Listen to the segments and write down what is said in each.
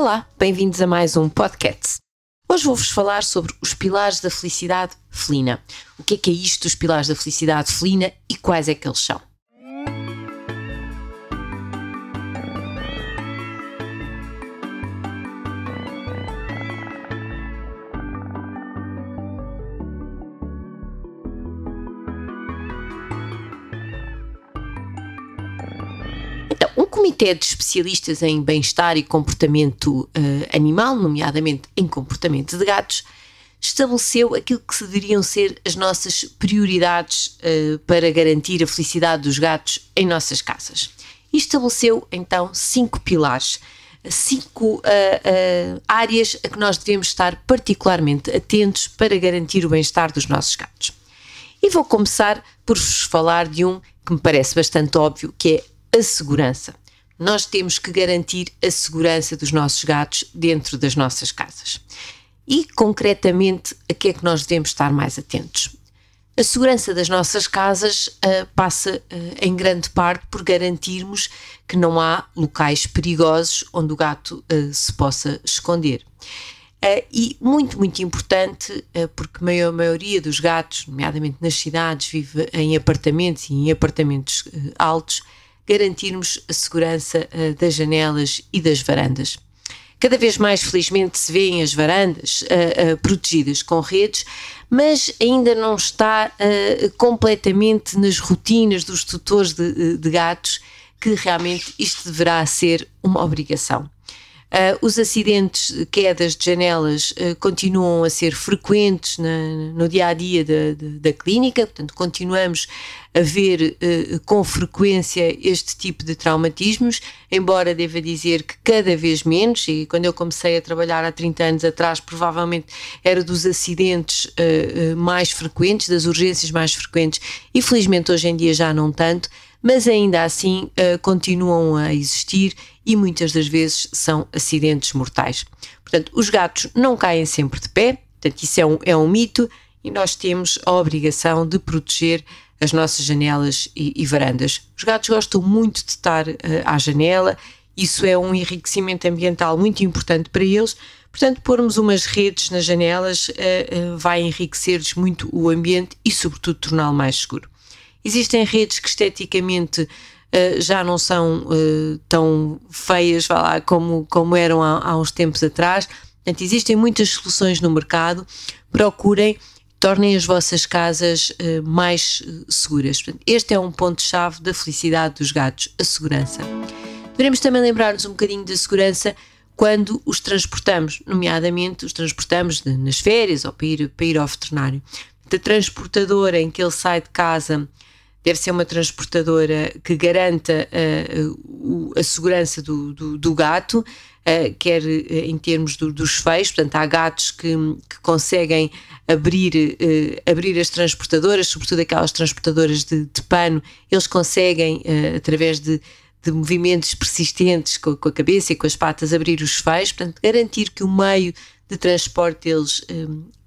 Olá, bem-vindos a mais um podcast. Hoje vou-vos falar sobre os pilares da felicidade felina. O que é que é isto dos pilares da felicidade felina e quais é que eles são? Comitê de Especialistas em Bem-Estar e Comportamento uh, Animal, nomeadamente em comportamento de gatos, estabeleceu aquilo que deveriam ser as nossas prioridades uh, para garantir a felicidade dos gatos em nossas casas. E estabeleceu então cinco pilares, cinco uh, áreas a que nós devemos estar particularmente atentos para garantir o bem-estar dos nossos gatos. E vou começar por vos falar de um que me parece bastante óbvio, que é a segurança nós temos que garantir a segurança dos nossos gatos dentro das nossas casas. E, concretamente, a que é que nós devemos estar mais atentos? A segurança das nossas casas uh, passa uh, em grande parte por garantirmos que não há locais perigosos onde o gato uh, se possa esconder. e muito, muito importante, porque a maior maioria dos gatos, nomeadamente nas cidades, vive em apartamentos e em apartamentos altos, garantirmos a segurança uh, das janelas e das varandas. Cada vez mais, felizmente, se vêem as varandas uh, uh, protegidas com redes, mas ainda não está completamente nas rotinas dos tutores de, de gatos que realmente isto deverá ser uma obrigação. Uh, os acidentes, quedas de janelas, uh, continuam a ser frequentes na, no dia a dia da, da, da, clínica, portanto, continuamos a ver uh, com frequência este tipo de traumatismos, embora deva dizer que cada vez menos, e quando eu comecei a trabalhar há 30 anos atrás, provavelmente era dos acidentes mais frequentes, das urgências mais frequentes, e felizmente hoje em dia já não tanto mas ainda assim uh, continuam a existir e muitas das vezes são acidentes mortais. Portanto, os gatos não caem sempre de pé, portanto, isso é um, é um mito e nós temos a obrigação de proteger as nossas janelas e, e varandas. Os gatos gostam muito de estar uh, à janela, isso é um enriquecimento ambiental muito importante para eles. Portanto, pormos umas redes nas janelas uh, vai enriquecer-lhes muito o ambiente e, sobretudo, torná-lo mais seguro. Existem redes que esteticamente uh, já não são uh, tão feias lá, como, como eram há, há uns tempos atrás. Portanto, existem muitas soluções no mercado. Procurem, tornem as vossas casas uh, mais seguras. Portanto, este é um ponto-chave da felicidade dos gatos, a segurança. Devemos também lembrar-nos um bocadinho da segurança quando os transportamos, nomeadamente os transportamos de, nas férias ou para ir, para ir ao veterinário. A transportadora em que ele sai de casa deve ser uma transportadora que garanta uh, a segurança do, do, do gato, uh, quer uh, em termos do, dos feios, portanto, há gatos que, que conseguem abrir, abrir as transportadoras, sobretudo aquelas transportadoras de, de pano, eles conseguem, através de, de movimentos persistentes com, com, a cabeça e com as patas, abrir os feios, portanto, garantir que o meio de transporte deles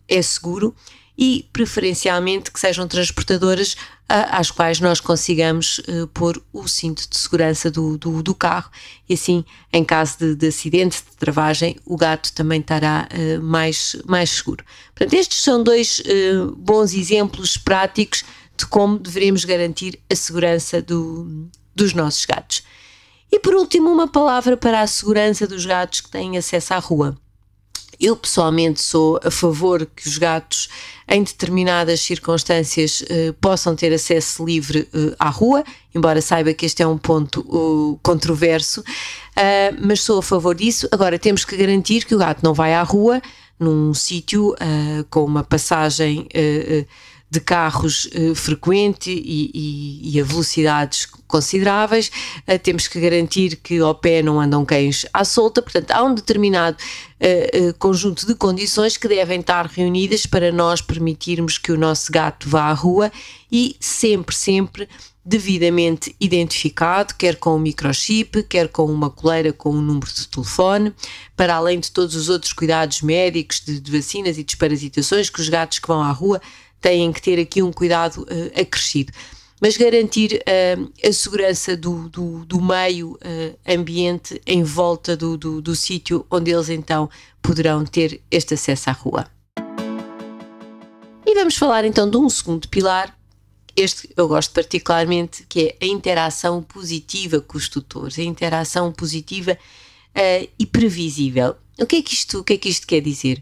é seguro e preferencialmente que sejam transportadoras às quais nós consigamos uh, pôr o cinto de segurança do, do, do, carro e assim, em caso de, de acidente, de travagem, o gato também estará uh, mais, mais seguro. Portanto, estes são dois uh, bons exemplos práticos de como devemos garantir a segurança do, dos nossos gatos. E por último, uma palavra para a segurança dos gatos que têm acesso à rua. Eu pessoalmente sou a favor que os gatos, em determinadas circunstâncias, eh, possam ter acesso livre eh, à rua, embora saiba que este é um ponto uh, controverso, uh, mas sou a favor disso. Agora, temos que garantir que o gato não vai à rua num sítio uh, com uma passagem de carros uh, frequente e, e, e, a velocidades consideráveis. Uh, temos que garantir que ao pé não andam cães à solta, portanto, há um determinado uh, conjunto de condições que devem estar reunidas para nós permitirmos que o nosso gato vá à rua e sempre, sempre devidamente identificado, quer com um microchip, quer com uma coleira com um número de telefone, para além de todos os outros cuidados médicos, de, de vacinas e desparasitações que os gatos que vão à rua têm que ter aqui um cuidado uh, acrescido. mas garantir uh, a segurança do, do, do meio uh, ambiente em volta do, do, do sítio onde eles então poderão ter este acesso à rua. E vamos falar então de um segundo pilar, este eu gosto particularmente, que é a interação positiva com os tutores, a interação positiva uh, e previsível. O que é que isto, o que é que isto quer dizer?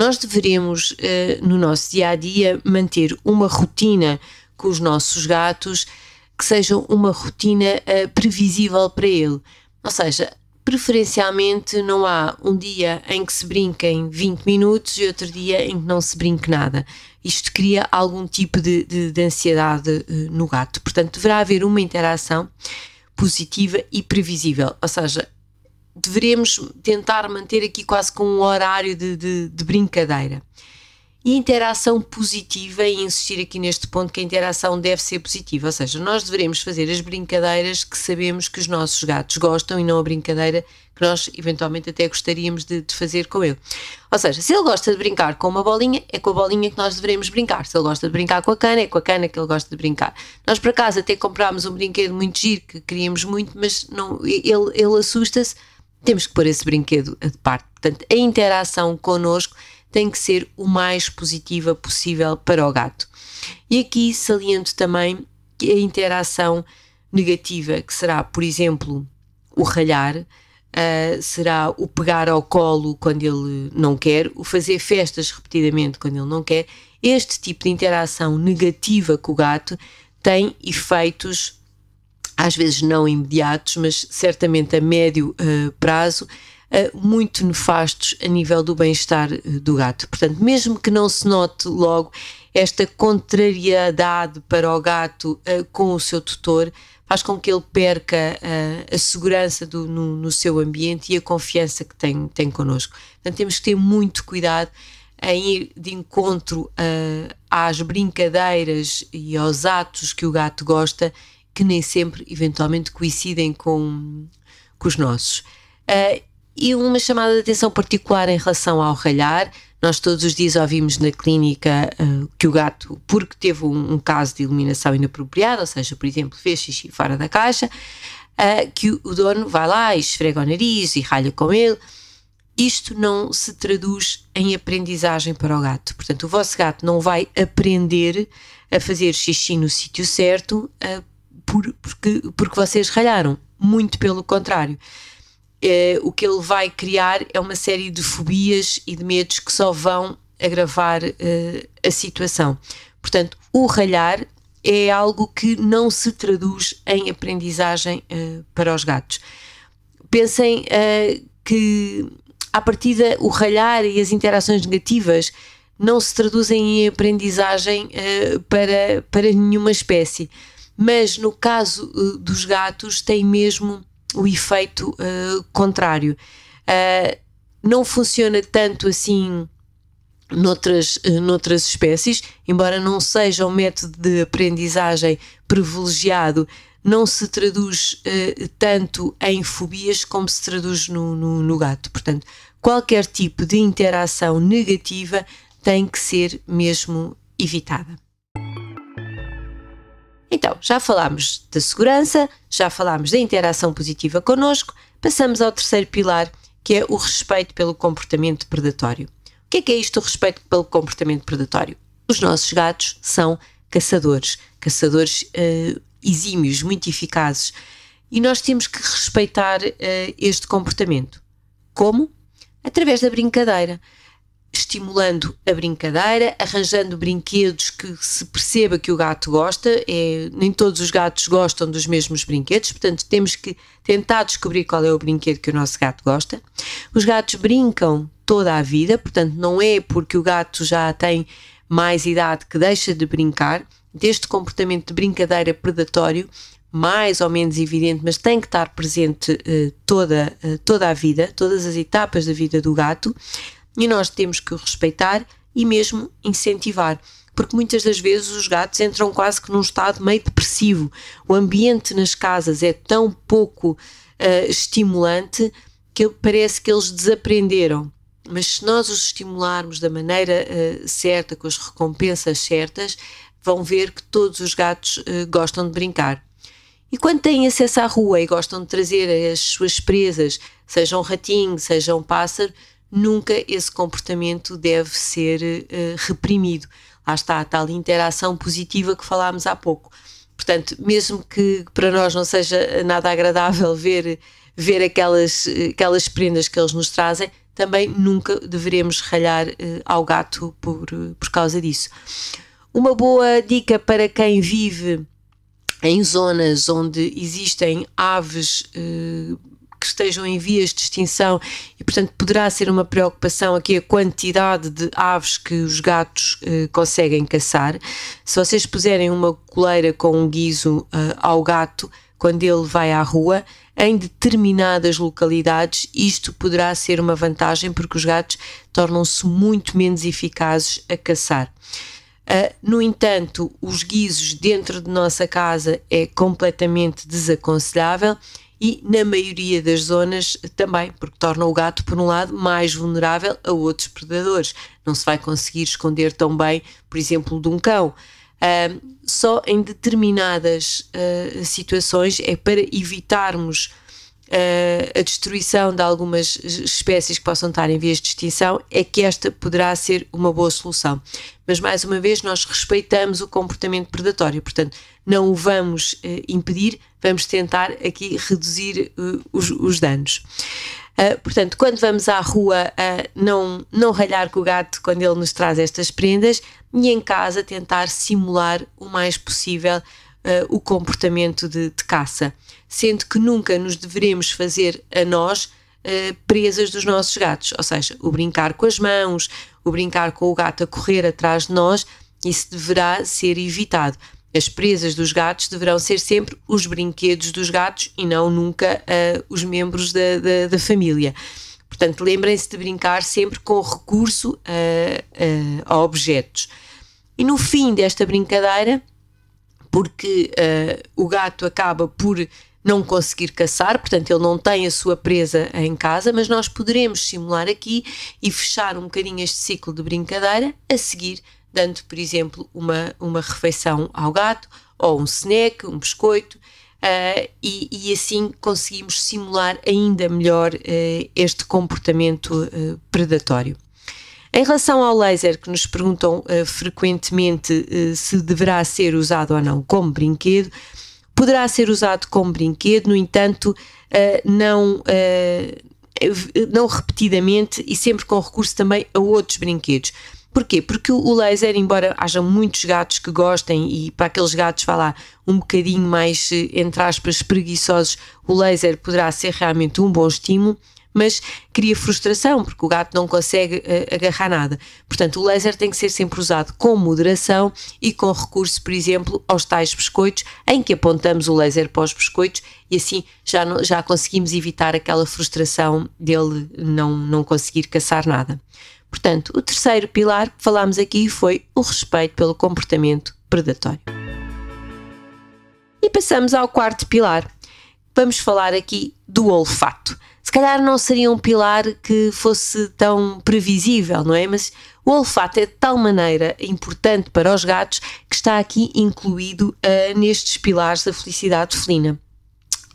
Nós deveremos, uh, no nosso dia a dia, manter uma rotina com os nossos gatos que seja uma rotina uh, previsível para ele. Ou seja, preferencialmente não há um dia em que se brinque em 20 minutos e outro dia em que não se brinque nada. Isto cria algum tipo de, de, de ansiedade uh, no gato. Portanto, deverá haver uma interação positiva e previsível. Ou seja, deveremos tentar manter aqui quase com um horário de, de, de brincadeira. E interação positiva, e insistir aqui neste ponto que a interação deve ser positiva, ou seja, nós devemos fazer as brincadeiras que sabemos que os nossos gatos gostam e não a brincadeira que nós eventualmente até gostaríamos de, de, fazer com ele. Ou seja, se ele gosta de brincar com uma bolinha, é com a bolinha que nós devemos brincar. Se ele gosta de brincar com a cana, é com a cana que ele gosta de brincar. Nós, por acaso, até comprámos um brinquedo muito giro que queríamos muito, mas não, ele, ele assusta-se temos que pôr esse brinquedo de parte. Portanto, a interação connosco tem que ser o mais positiva possível para o gato. E aqui saliento também a interação negativa, que será, por exemplo, o ralhar, uh, será o pegar ao colo quando ele não quer, o fazer festas repetidamente quando ele não quer, este tipo de interação negativa com o gato tem efeitos às vezes não imediatos, mas certamente a médio uh, prazo, uh, muito nefastos a nível do bem-estar uh, do gato. Portanto, mesmo que não se note logo esta contrariedade para o gato com o seu tutor, faz com que ele perca a segurança do, no, no, seu ambiente e a confiança que tem, tem connosco. Portanto, temos que ter muito cuidado em ir de encontro às brincadeiras e aos atos que o gato gosta que nem sempre, eventualmente, coincidem com, com os nossos. Uh, e uma chamada de atenção particular em relação ao ralhar. Nós todos os dias ouvimos na clínica uh, que o gato, porque teve um, um, caso de iluminação inapropriada, ou seja, por exemplo, fez xixi fora da caixa, uh, que o, o dono vai lá e esfrega o nariz e ralha com ele. Isto não se traduz em aprendizagem para o gato. Portanto, o vosso gato não vai aprender a fazer xixi no sítio certo uh, por, porque, porque vocês ralharam. Muito pelo contrário. É, o que ele vai criar é uma série de fobias e de medos que só vão agravar uh, a situação. Portanto, o ralhar é algo que não se traduz em aprendizagem uh, para os gatos. Pensem que, à partida, o ralhar e as interações negativas não se traduzem em aprendizagem para, para nenhuma espécie mas no caso uh, dos gatos tem mesmo o efeito uh, contrário. Uh, não funciona tanto assim noutras, noutras espécies, embora não seja um método de aprendizagem privilegiado, não se traduz tanto em fobias como se traduz no, no, no gato. Portanto, qualquer tipo de interação negativa tem que ser mesmo evitada. Então, já falámos da segurança, já falámos da interação positiva connosco, passamos ao terceiro pilar, que é o respeito pelo comportamento predatório. O que é que é isto, o respeito pelo comportamento predatório? Os nossos gatos são caçadores, caçadores uh, exímios, muito eficazes, e nós temos que respeitar uh, este comportamento. Como? Através da brincadeira estimulando a brincadeira, arranjando brinquedos que se perceba que o gato gosta. É, nem todos os gatos gostam dos mesmos brinquedos, portanto, temos que tentar descobrir qual é o brinquedo que o nosso gato gosta. Os gatos brincam toda a vida, portanto, não é porque o gato já tem mais idade que deixa de brincar. Deste comportamento de brincadeira predatório, mais ou menos evidente, mas tem que estar presente uh, toda, uh, toda a vida, todas as etapas da vida do gato e nós temos que o respeitar e mesmo incentivar. Porque muitas das vezes os gatos entram quase que num estado meio depressivo. O ambiente nas casas é tão pouco uh, estimulante que parece que eles desaprenderam. Mas se nós os estimularmos da maneira uh, certa, com as recompensas certas, vão ver que todos os gatos uh, gostam de brincar. E quando têm acesso à rua e gostam de trazer as suas presas, seja um ratinho, seja um pássaro, nunca esse comportamento deve ser uh, reprimido. Lá está a tal interação positiva que falámos há pouco. Portanto, mesmo que para nós não seja nada agradável ver, ver aquelas, aquelas prendas que eles nos trazem, também nunca deveremos ralhar uh, ao gato por, por causa disso. Uma boa dica para quem vive em zonas onde existem aves uh, que estejam em vias de extinção e, portanto, poderá ser uma preocupação aqui a quantidade de aves que os gatos uh, conseguem caçar. Se vocês puserem uma coleira com um guiso uh, ao gato quando ele vai à rua, em determinadas localidades, isto poderá ser uma vantagem porque os gatos tornam-se muito menos eficazes a caçar. Uh, no entanto, os guizos dentro de nossa casa é completamente desaconselhável e na maioria das zonas também, porque torna o gato, por um lado, mais vulnerável a outros predadores. Não se vai conseguir esconder tão bem, por exemplo, de um cão. Só em determinadas uh, situações é para evitarmos a destruição de algumas espécies que possam estar em vias de extinção, é que esta poderá ser uma boa solução. Mas, mais uma vez, nós respeitamos o comportamento predatório, portanto, não o vamos uh, impedir, vamos tentar aqui reduzir uh, os, os, danos. Uh, portanto, quando vamos à rua, não, não ralhar com o gato quando ele nos traz estas prendas e em casa tentar simular o mais possível o comportamento de, de caça sendo que nunca nos deveremos fazer a nós uh, presas dos nossos gatos, ou seja, o brincar com as mãos, o brincar com o gato a correr atrás de nós, isso deverá ser evitado. As presas dos gatos deverão ser sempre os brinquedos dos gatos e não nunca uh, os membros da, da, da família. Portanto, lembrem-se de brincar sempre com recurso a, a, a objetos. E no fim desta brincadeira, porque uh, o gato acaba por não conseguir caçar, portanto ele não tem a sua presa em casa, mas nós poderemos simular aqui e fechar um bocadinho este ciclo de brincadeira, a seguir dando, por exemplo, uma, uma refeição ao gato, ou um snack, um biscoito, uh, e, e, assim conseguimos simular ainda melhor uh, este comportamento uh, predatório. Em relação ao laser, que nos perguntam frequentemente se deverá ser usado ou não como brinquedo, Poderá ser usado como brinquedo, no entanto, uh, não, uh, não repetidamente e sempre com recurso também a outros brinquedos. Porquê? Porque o laser, embora haja muitos gatos que gostem e para aqueles gatos, vá lá, um bocadinho mais, entre aspas, preguiçosos, o laser poderá ser realmente um bom estímulo, mas cria frustração porque o gato não consegue uh, agarrar nada. Portanto, o laser tem que ser sempre usado com moderação e com recurso, por exemplo, aos tais biscoitos, em que apontamos o laser para os biscoitos e assim já, não, já conseguimos evitar aquela frustração dele não, não conseguir caçar nada. Portanto, o terceiro pilar que falámos aqui foi o respeito pelo comportamento predatório. E passamos ao quarto pilar. Vamos falar aqui do olfato se calhar não seria um pilar que fosse tão previsível, não é? Mas o olfato é de tal maneira importante para os gatos que está aqui incluído uh, nestes pilares da felicidade felina.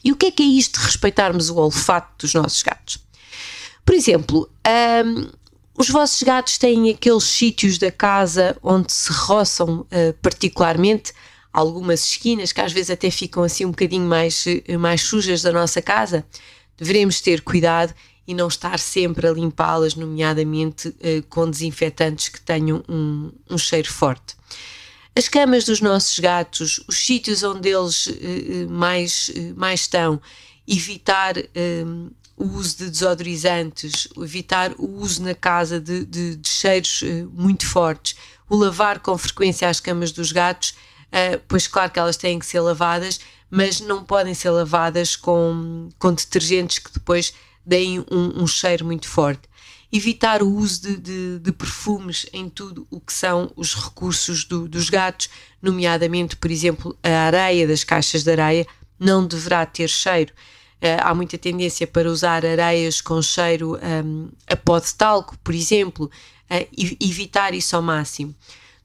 E o que é que é isto de respeitarmos o olfato dos nossos gatos? Por exemplo, um, os vossos gatos têm aqueles sítios da casa onde se roçam uh, particularmente, algumas esquinas que às vezes até ficam assim um bocadinho mais, mais sujas da nossa casa devemos ter cuidado e não estar sempre a limpá-las, nomeadamente uh, com desinfetantes que tenham um, um, cheiro forte. As camas dos nossos gatos, os sítios onde eles uh, mais, uh, mais estão, evitar o uso de desodorizantes, evitar o uso na casa de, de, de cheiros muito fortes, o lavar com frequência as camas dos gatos, pois claro que elas têm que ser lavadas, mas não podem ser lavadas com, com detergentes que depois deem um, um cheiro muito forte. Evitar o uso de, de, de, perfumes em tudo o que são os recursos do, dos gatos, nomeadamente, por exemplo, a areia das caixas de areia não deverá ter cheiro. Uh, há muita tendência para usar areias com cheiro um, a pó de talco, por exemplo, uh, evitar isso ao máximo.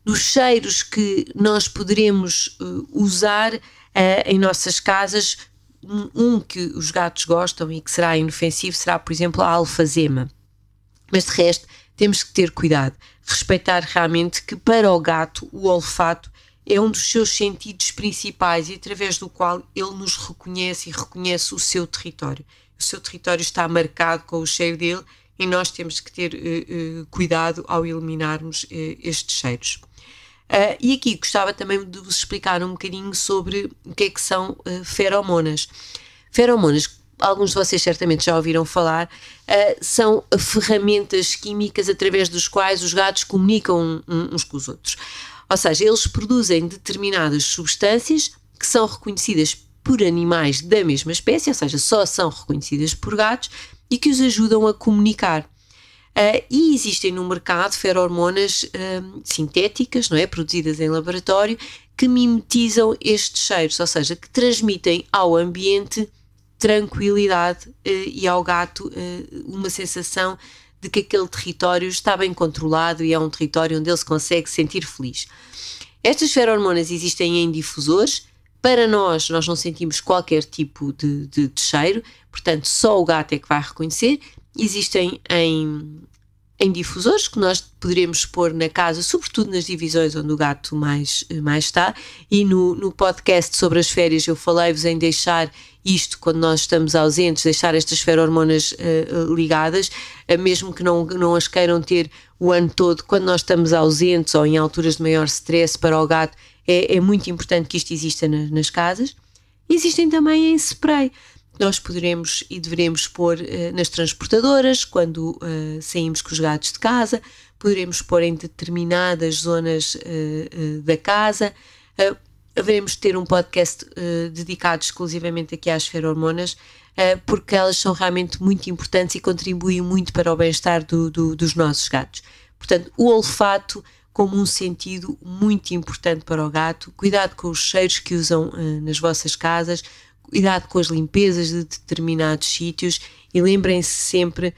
dos cheiros que nós poderemos uh, usar uh, em nossas casas. Um, que os gatos gostam e que será inofensivo será, por exemplo, a alfazema. Mas de resto, temos que ter cuidado, respeitar realmente que para o gato o olfato é um dos seus sentidos principais e através do qual ele nos reconhece e reconhece o seu território. O seu território está marcado com o cheiro dele e nós temos que ter uh, uh, cuidado ao eliminarmos uh, estes cheiros. Uh, e aqui gostava também de vos explicar um bocadinho sobre o que é que são uh, feromonas. Feromonas, alguns de vocês certamente já ouviram falar, uh, são ferramentas químicas através dos quais os gatos comunicam uns com os outros. Ou seja, eles produzem determinadas substâncias que são reconhecidas por animais da mesma espécie, ou seja, só são reconhecidas por gatos e que os ajudam a comunicar. Uh, e existem no mercado ferormonas uh, sintéticas, não é? Produzidas em laboratório, que mimetizam estes cheiros, ou seja, que transmitem ao ambiente tranquilidade uh, e ao gato uma sensação de que aquele território está bem controlado e é um território onde ele se consegue sentir feliz. Estas ferormonas existem em difusores. Para nós, nós não sentimos qualquer tipo de, de, de cheiro, portanto, só o gato é que vai reconhecer existem em, em difusores que nós poderemos pôr na casa, sobretudo nas divisões onde o gato mais, mais está. E no, no podcast sobre as férias eu falei-vos em deixar isto quando nós estamos ausentes, deixar estas ferormonas uh, ligadas, uh, mesmo que não, não as queiram ter o ano todo, quando nós estamos ausentes ou em alturas de maior stress para o gato, é, é muito importante que isto exista na, nas casas. Existem também em spray nós poderemos e devemos pôr uh, nas transportadoras quando uh, saímos com os gatos de casa, poderemos pôr em determinadas zonas uh, da casa. haveremos de ter um podcast dedicado exclusivamente aqui às ferormonas, porque elas são realmente muito importantes e contribuem muito para o bem-estar do, do, dos nossos gatos. Portanto, o olfato como um sentido muito importante para o gato. Cuidado com os cheiros que usam nas vossas casas cuidado com as limpezas de determinados sítios e lembrem-se sempre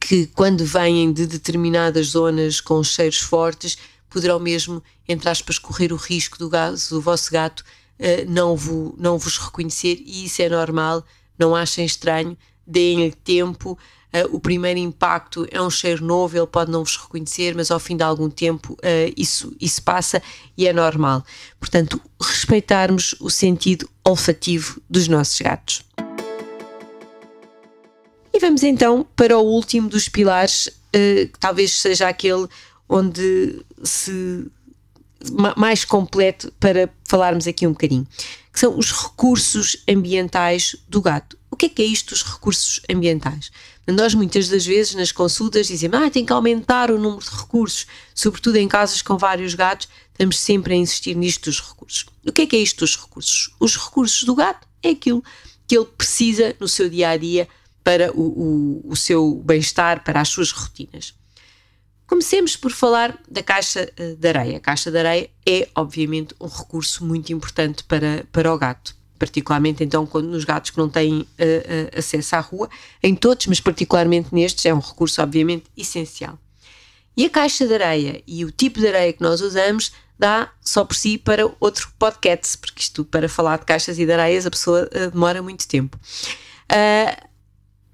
que quando vêm de determinadas zonas com cheiros fortes, poderão mesmo, entre aspas, correr o risco do, gato, do vosso gato uh, não, vo, não vos reconhecer e isso é normal, não achem estranho, deem-lhe tempo. Uh, o primeiro impacto é um cheiro novo, ele pode não vos reconhecer, mas ao fim de algum tempo uh, isso, isso passa e é normal. Portanto, respeitarmos o sentido olfativo dos nossos gatos. E vamos então para o último dos pilares, uh, que talvez seja aquele onde se mais completo para falarmos aqui um bocadinho, que são os recursos ambientais do gato. O que é que é isto dos recursos ambientais? Nós muitas das vezes nas consultas dizemos ah, tem que aumentar o número de recursos, sobretudo em casas com vários gatos, estamos sempre a insistir nisto dos recursos. O que é que é isto dos recursos? Os recursos do gato é aquilo que ele precisa no seu dia a dia para o, o, o seu bem-estar, para as suas rotinas. Comecemos por falar da caixa eh, de areia. A caixa de areia é, obviamente, um recurso muito importante para, para o gato. Particularmente, então, quando, nos gatos que não têm uh, acesso à rua, em todos, mas particularmente nestes, é um recurso, obviamente, essencial. E a caixa de areia e o tipo de areia que nós usamos dá só por si para outro podcast, porque isto para falar de caixas e de areias a pessoa uh, demora muito tempo. Uh,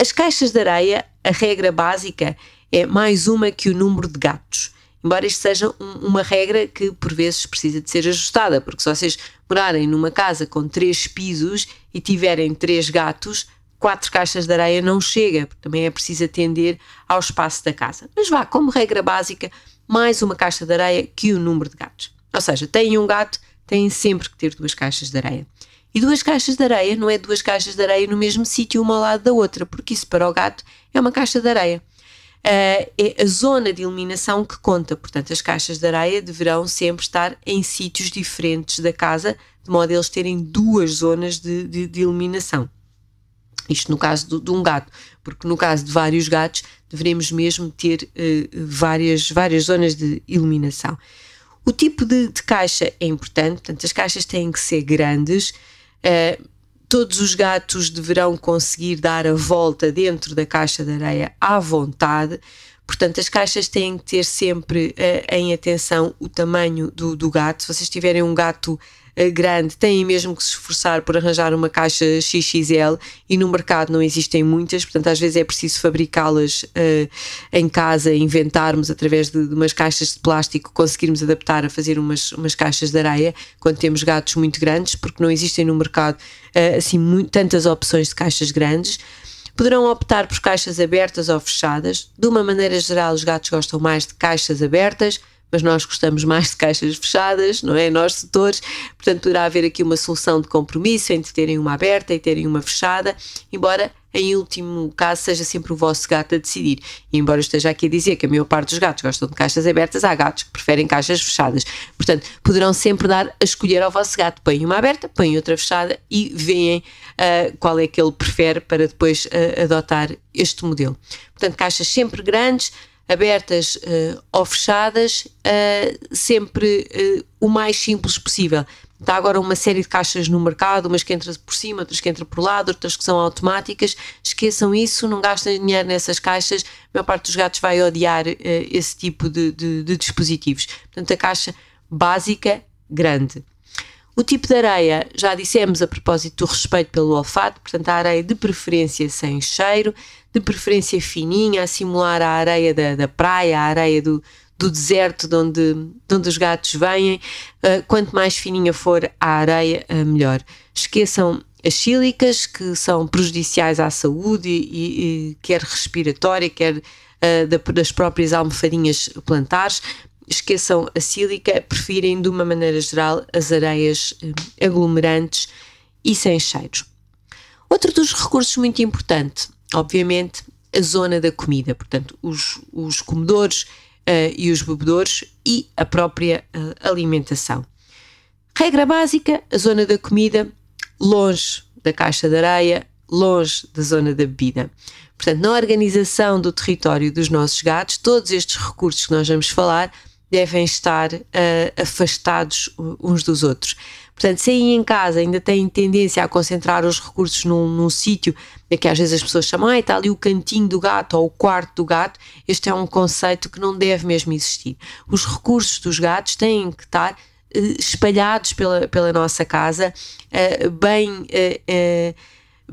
as caixas de areia, a regra básica é mais uma que o número de gatos. Embora isto seja um, uma regra que por vezes precisa de ser ajustada, porque se vocês morarem numa casa com três pisos e tiverem três gatos, quatro caixas de areia não chega, porque também é preciso atender ao espaço da casa. Mas vá, como regra básica, mais uma caixa de areia que o número de gatos. Ou seja, têm um gato, têm sempre que ter duas caixas de areia. E duas caixas de areia não é duas caixas de areia no mesmo sítio, uma ao lado da outra, porque isso para o gato é uma caixa de areia. Uh, é a zona de eliminação que conta, portanto, as caixas de areia deverão sempre estar em sítios diferentes da casa, de modo a eles terem duas zonas de, de, de eliminação. Isto no caso de, de, um gato, porque no caso de vários gatos devemos mesmo ter uh, várias, várias zonas de iluminação. O tipo de, de, caixa é importante, portanto, as caixas têm que ser grandes. Uh, todos os gatos deverão conseguir dar a volta dentro da caixa de areia à vontade. Portanto, as caixas têm que ter sempre uh, em atenção o tamanho do, do gato. Se vocês tiverem um gato grande, têm mesmo que se esforçar por arranjar uma caixa XXL e no mercado não existem muitas, portanto, às vezes é preciso fabricá-las uh, em casa, inventarmos através de, de, umas caixas de plástico, conseguirmos adaptar a fazer umas, umas caixas de areia quando temos gatos muito grandes, porque não existem no mercado assim muito, tantas opções de caixas grandes. Poderão optar por caixas abertas ou fechadas. De uma maneira geral, os gatos gostam mais de caixas abertas, mas nós gostamos mais de caixas fechadas, não é? Nós, setores. Portanto, poderá haver aqui uma solução de compromisso entre terem uma aberta e terem uma fechada, embora em último caso, seja sempre o vosso gato a decidir. E embora esteja aqui a dizer que a maior parte dos gatos gostam de caixas abertas, há gatos que preferem caixas fechadas. Portanto, poderão sempre dar a escolher ao vosso gato. Põem uma aberta, põem outra fechada e veem uh, qual é que ele prefere para depois uh, adotar este modelo. Portanto, caixas sempre grandes, abertas uh, ou fechadas, sempre o mais simples possível. Está agora uma série de caixas no mercado, umas que entram por cima, outras que entram por lado, outras que são automáticas. Esqueçam isso, não gastem dinheiro nessas caixas. A maior parte dos gatos vai odiar uh, esse tipo de, de, de dispositivos. Portanto, a caixa básica, grande. O tipo de areia, já dissemos a propósito do respeito pelo olfato, portanto, a areia de preferência sem cheiro, de preferência fininha, a simular a areia da, da praia, a areia do, do deserto de onde, de onde os gatos vêm. Uh, quanto mais fininha for a areia, uh, melhor. Esqueçam as sílicas, que são prejudiciais à saúde, e, e quer respiratória, quer uh, das próprias almofadinhas plantares. Esqueçam a sílica, prefirem de uma maneira geral as areias aglomerantes e sem cheiros. Outro dos recursos muito importante, obviamente, a zona da comida, portanto, os, os comedores uh, e os bebedores e a própria uh, alimentação. Regra básica: a zona da comida longe da caixa de areia, longe da zona da bebida. Portanto, na organização do território dos nossos gatos, todos estes recursos que nós vamos falar devem estar uh, afastados uns dos outros. Portanto, se aí em casa ainda têm tendência a concentrar os recursos num, num sítio é que às vezes as pessoas chamam, ah, está ali o cantinho do gato ou o quarto do gato, este é um conceito que não deve mesmo existir. Os recursos dos gatos têm que estar uh, espalhados pela, pela nossa casa, uh, bem.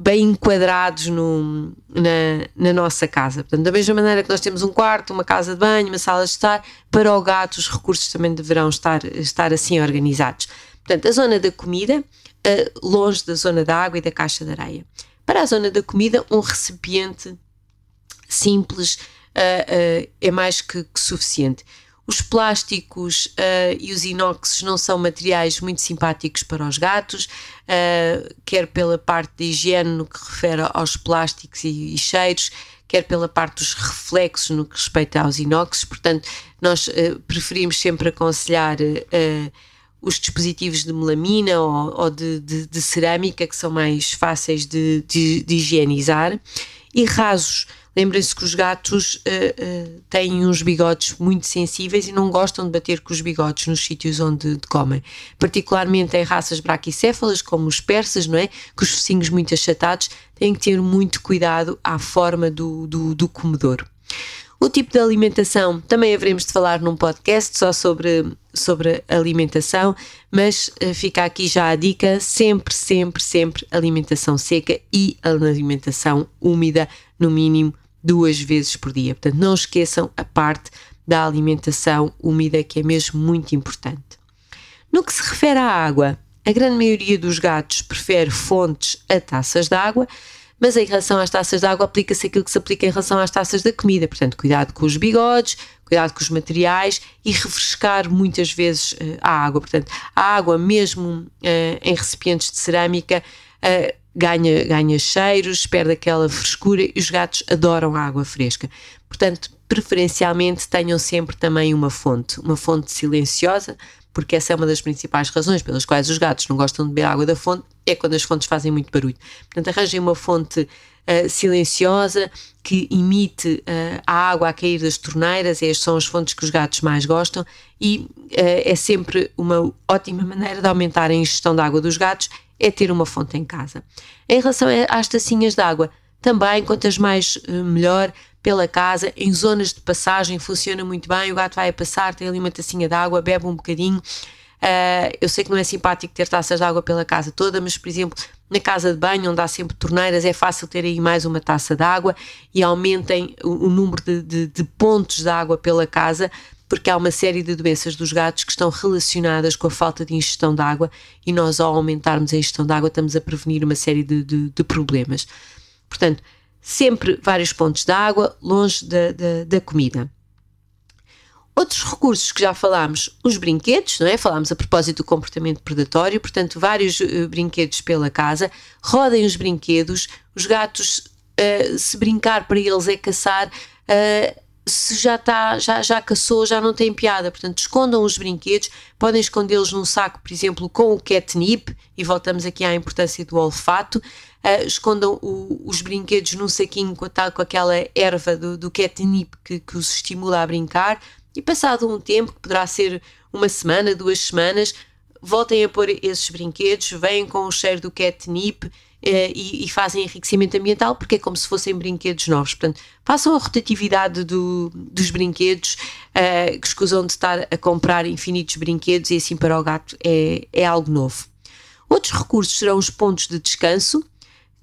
Bem enquadrados no, na, na, nossa casa. Portanto, da mesma maneira que nós temos um quarto, uma casa de banho, uma sala de estar, para o gato os recursos também deverão estar, estar assim organizados. Portanto, a zona da comida, uh, longe da zona da água e da caixa de areia. Para a zona da comida, um recipiente simples uh, uh, é mais que, que, suficiente. Os plásticos uh, e os inoxes não são materiais muito simpáticos para os gatos, quer pela parte de higiene no que refere aos plásticos e, e cheiros, quer pela parte dos reflexos no que respeita aos inoxes. Portanto, nós preferimos sempre aconselhar os dispositivos de melamina ou, ou de, de, de, cerâmica, que são mais fáceis de, de higienizar, e rasos. Lembrem-se que os gatos uh, uh, têm uns bigodes muito sensíveis e não gostam de bater com os bigodes nos sítios onde comem. Particularmente em raças braquicéfalas, como os persas, não é? Que os focinhos muito achatados têm que ter muito cuidado à forma do, do, do comedor. O tipo de alimentação também haveremos de falar num podcast só sobre, sobre alimentação, mas uh, fica aqui já a dica: sempre, sempre, sempre alimentação seca e alimentação úmida, no mínimo duas vezes por dia. Portanto, não esqueçam a parte da alimentação úmida, que é mesmo muito importante. No que se refere à água, a grande maioria dos gatos prefere fontes a taças de água mas em relação às taças de água aplica-se aquilo que se aplica em relação às taças da comida, portanto, cuidado com os bigodes, cuidado com os materiais e refrescar muitas vezes uh, a água. Portanto, a água, mesmo uh, em recipientes de cerâmica, uh, ganha, ganha cheiros, perde aquela frescura e os gatos adoram a água fresca. Portanto, preferencialmente tenham sempre também uma fonte, uma fonte silenciosa, porque essa é uma das principais razões pelas quais os gatos não gostam de beber água da fonte, é quando as fontes fazem muito barulho. Portanto, arranjem uma fonte uh, silenciosa que imite uh, a água a cair das torneiras, estas são as fontes que os gatos mais gostam e uh, é sempre uma ótima maneira de aumentar a ingestão de água dos gatos, é ter uma fonte em casa. Em relação às tacinhas de água, também, quantas mais melhor, pela casa, em zonas de passagem, funciona muito bem. O gato vai a passar, tem ali uma tacinha de água, bebe um bocadinho. Uh, eu sei que não é simpático ter taças de água pela casa toda, mas, por exemplo, na casa de banho, onde há sempre torneiras, é fácil ter aí mais uma taça de água e aumentem o, o número de, de, de pontos de água pela casa, porque há uma série de doenças dos gatos que estão relacionadas com a falta de ingestão de água e nós, ao aumentarmos a ingestão de água, estamos a prevenir uma série de, de, de problemas. Portanto, sempre vários pontos de água, longe da, da, da comida. Outros recursos que já falámos, os brinquedos, não é? Falámos a propósito do comportamento predatório, portanto, vários uh, brinquedos pela casa. Rodem os brinquedos, os gatos, uh, se brincar para eles é caçar, uh, se já, tá, já, já caçou, já não tem piada. Portanto, escondam os brinquedos, podem escondê-los num saco, por exemplo, com o catnip, e voltamos aqui à importância do olfato. Uh, escondam o, os brinquedos num saquinho com, tal, com aquela erva do, do catnip que, que os estimula a brincar. E passado um tempo, que poderá ser uma semana, duas semanas, voltem a pôr esses brinquedos, vêm com o cheiro do catnip e, e, fazem enriquecimento ambiental porque é como se fossem brinquedos novos. Portanto, façam a rotatividade do, dos brinquedos, uh, que escusam de estar a comprar infinitos brinquedos e assim para o gato é, é algo novo. Outros recursos serão os pontos de descanso,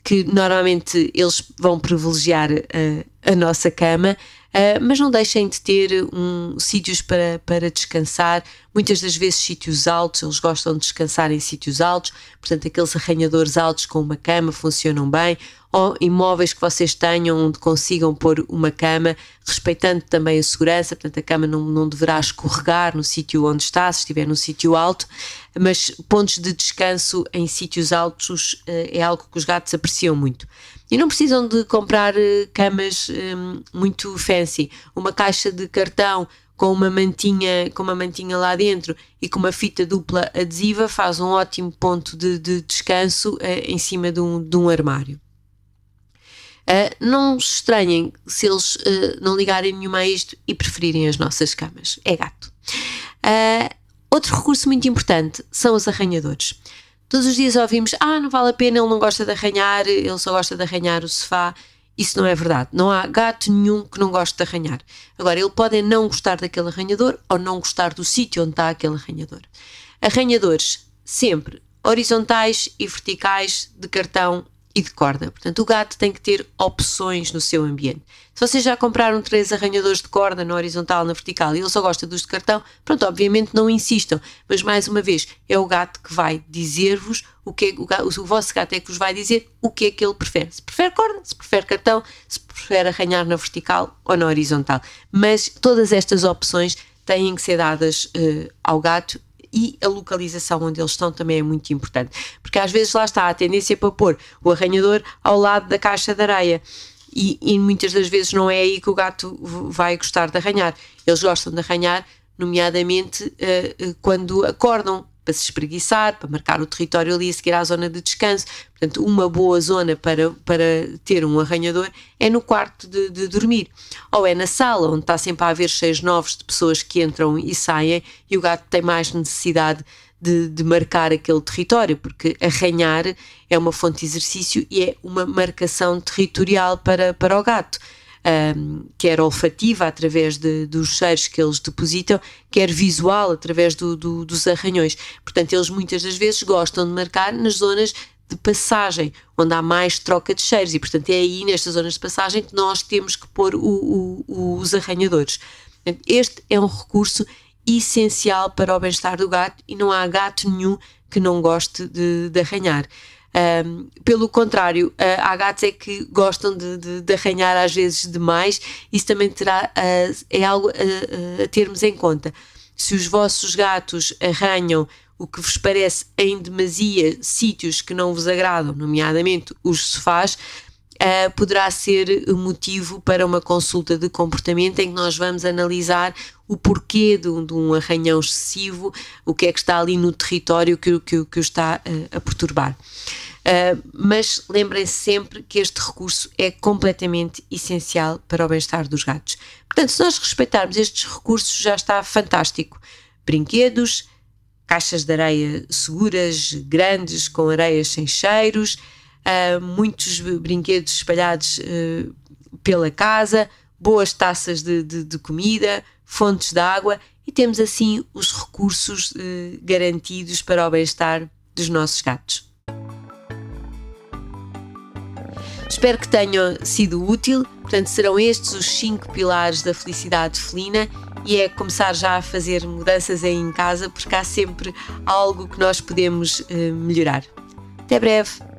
que normalmente eles vão privilegiar a, a nossa cama, uh, mas não deixem de ter um, sítios para, para descansar, muitas das vezes sítios altos, eles gostam de descansar em sítios altos, portanto, aqueles arranhadores altos com uma cama funcionam bem, ou imóveis que vocês tenham onde consigam pôr uma cama, respeitando também a segurança, portanto a cama não, não deverá escorregar no sítio onde está, se estiver no sítio alto, mas pontos de descanso em sítios altos eh, é algo que os gatos apreciam muito. E não precisam de comprar eh, camas um, muito fancy, uma caixa de cartão com uma mantinha, com uma mantinha lá dentro e com uma fita dupla adesiva faz um ótimo ponto de, de descanso uh, em cima de um, de um armário. Uh, não se estranhem se eles uh, não ligarem nenhuma a isto e preferirem as nossas camas. É gato. Uh, outro recurso muito importante são os arranhadores. Todos os dias ouvimos: ah, não vale a pena, ele não gosta de arranhar, ele só gosta de arranhar o sofá. Isso não é verdade. Não há gato nenhum que não goste de arranhar. Agora, ele pode não gostar daquele arranhador ou não gostar do sítio onde está aquele arranhador. Arranhadores sempre horizontais e verticais de cartão e de corda. Portanto, o gato tem que ter opções no seu ambiente. Se vocês já compraram três arranhadores de corda na horizontal, na vertical e ele só gosta dos de cartão, pronto, obviamente não insistam. Mas mais uma vez, é o gato que vai dizer-vos o que é, o, gato, o vosso gato é que vos vai dizer o que é que ele prefere. Se prefere corda, se prefere cartão, se prefere arranhar na vertical ou na horizontal. Mas todas estas opções têm que ser dadas uh, ao gato e a localização onde eles estão também é muito importante, porque às vezes lá está a tendência para pôr o arranhador ao lado da caixa de areia. E, e muitas das vezes não é aí que o gato vai gostar de arranhar. Eles gostam de arranhar, nomeadamente uh, quando acordam para se espreguiçar, para marcar o território ali a seguir à zona de descanso. Portanto, uma boa zona para, para ter um arranhador é no quarto de, de dormir. Ou é na sala, onde está sempre a haver cheios novos de pessoas que entram e saem e o gato tem mais necessidade de, de, marcar aquele território, porque arranhar é uma fonte de exercício e é uma marcação territorial para, para o gato um, quer olfativa através de, dos cheiros que eles depositam, quer visual através do, do, dos arranhões. Portanto, eles muitas das vezes gostam de marcar nas zonas de passagem, onde há mais troca de cheiros, e portanto é aí nestas zonas de passagem que nós temos que pôr o, o, os arranhadores. Este é um recurso essencial para o bem-estar do gato e não há gato nenhum que não goste de, de arranhar. Um, pelo contrário, uh, há gatos é que gostam de, de, de, arranhar às vezes demais, isso também terá, uh, é algo a, a termos em conta. Se os vossos gatos arranham o que vos parece em demasia sítios que não vos agradam, nomeadamente os sofás, uh, poderá ser motivo para uma consulta de comportamento em que nós vamos analisar o porquê de um, de um arranhão excessivo, o que é que está ali no território que, que, que o está uh, a perturbar. Uh, mas lembrem-se sempre que este recurso é completamente essencial para o bem-estar dos gatos. Portanto, se nós respeitarmos estes recursos, já está fantástico. Brinquedos, caixas de areia seguras, grandes, com areias sem cheiros, uh, muitos brinquedos espalhados uh, pela casa, boas taças de, de, de, comida, fontes de água e temos assim os recursos uh, garantidos para o bem-estar dos nossos gatos. Espero que tenha sido útil. Portanto, serão estes os cinco pilares da felicidade felina e é começar já a fazer mudanças aí em casa porque há sempre algo que nós podemos melhorar. Até breve!